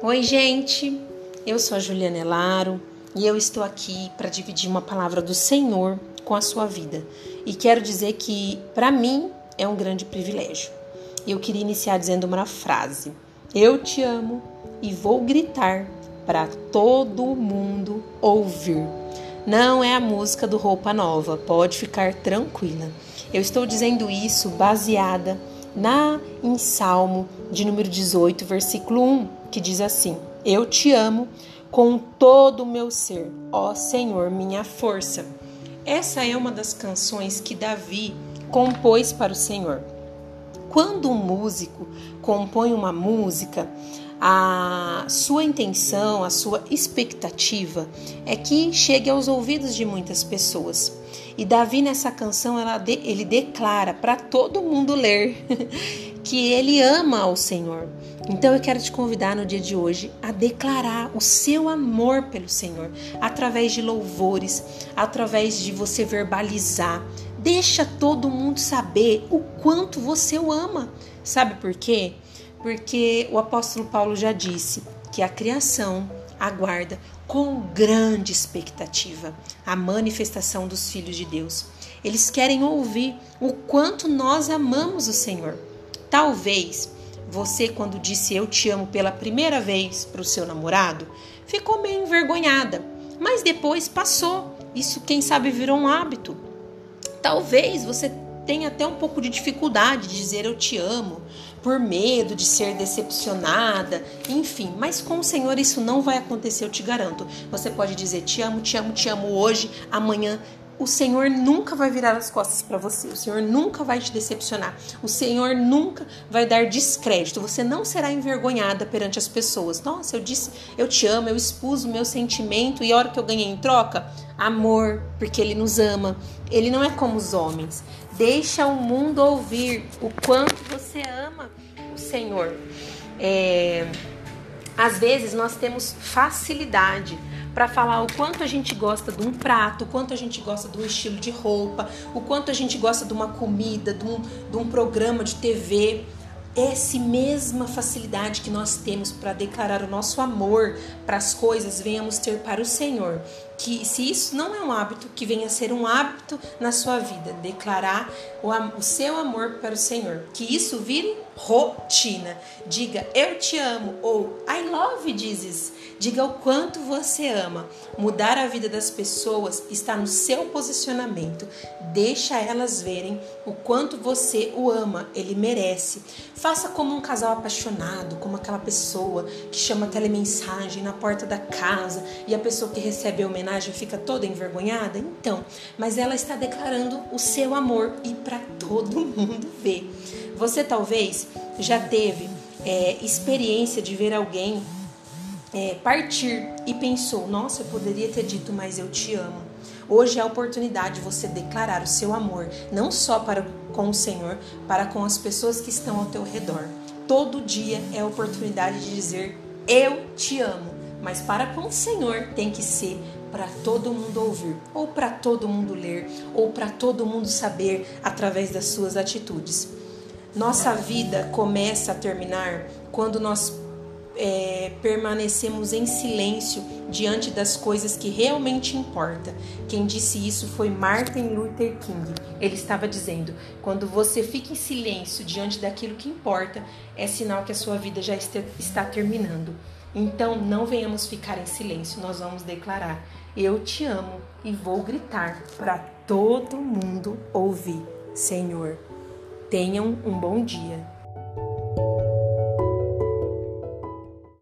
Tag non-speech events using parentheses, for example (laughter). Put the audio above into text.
Oi, gente. Eu sou a Juliana Elaro e eu estou aqui para dividir uma palavra do Senhor com a sua vida. E quero dizer que para mim é um grande privilégio. Eu queria iniciar dizendo uma frase: Eu te amo e vou gritar para todo mundo ouvir. Não é a música do Roupa Nova, pode ficar tranquila. Eu estou dizendo isso baseada na em Salmo de número 18, versículo 1, que diz assim: Eu te amo com todo o meu ser, ó Senhor, minha força. Essa é uma das canções que Davi compôs para o Senhor. Quando um músico compõe uma música, a sua intenção, a sua expectativa é que chegue aos ouvidos de muitas pessoas. E Davi nessa canção ele declara para todo mundo ler (laughs) que ele ama ao Senhor. Então eu quero te convidar no dia de hoje a declarar o seu amor pelo Senhor através de louvores, através de você verbalizar. Deixa todo mundo saber o quanto você o ama. Sabe por quê? Porque o apóstolo Paulo já disse que a criação aguarda com grande expectativa a manifestação dos filhos de Deus. Eles querem ouvir o quanto nós amamos o Senhor. Talvez você, quando disse eu te amo pela primeira vez para o seu namorado, ficou meio envergonhada, mas depois passou. Isso, quem sabe, virou um hábito. Talvez você tenha até um pouco de dificuldade de dizer eu te amo, por medo de ser decepcionada, enfim, mas com o Senhor isso não vai acontecer, eu te garanto. Você pode dizer te amo, te amo, te amo hoje, amanhã o Senhor nunca vai virar as costas para você, o Senhor nunca vai te decepcionar, o Senhor nunca vai dar descrédito, você não será envergonhada perante as pessoas. Nossa, eu disse, eu te amo, eu expus o meu sentimento e a hora que eu ganhei em troca, amor, porque Ele nos ama. Ele não é como os homens. Deixa o mundo ouvir o quanto você ama o Senhor. É, às vezes nós temos facilidade para falar o quanto a gente gosta de um prato, o quanto a gente gosta de um estilo de roupa, o quanto a gente gosta de uma comida, de um, de um programa de TV essa mesma facilidade que nós temos para declarar o nosso amor para as coisas, venhamos ter para o Senhor. Que se isso não é um hábito, que venha a ser um hábito na sua vida, declarar o, o seu amor para o Senhor. Que isso vire rotina. Diga eu te amo ou I love Jesus. Diga o quanto você ama. Mudar a vida das pessoas está no seu posicionamento. Deixa elas verem o quanto você o ama, ele merece. Faça como um casal apaixonado, como aquela pessoa que chama telemensagem na porta da casa e a pessoa que recebe a homenagem fica toda envergonhada. Então, mas ela está declarando o seu amor e para todo (laughs) mundo ver. Você talvez já teve é, experiência de ver alguém é, partir e pensou: nossa, eu poderia ter dito, mas eu te amo. Hoje é a oportunidade de você declarar o seu amor, não só para com o Senhor, para com as pessoas que estão ao teu redor. Todo dia é a oportunidade de dizer: Eu te amo. Mas para com o Senhor tem que ser para todo mundo ouvir, ou para todo mundo ler, ou para todo mundo saber através das suas atitudes. Nossa vida começa a terminar quando nós é, permanecemos em silêncio diante das coisas que realmente importam. Quem disse isso foi Martin Luther King. Ele estava dizendo: quando você fica em silêncio diante daquilo que importa, é sinal que a sua vida já está terminando. Então não venhamos ficar em silêncio, nós vamos declarar: Eu te amo e vou gritar para todo mundo ouvir. Senhor, tenham um bom dia.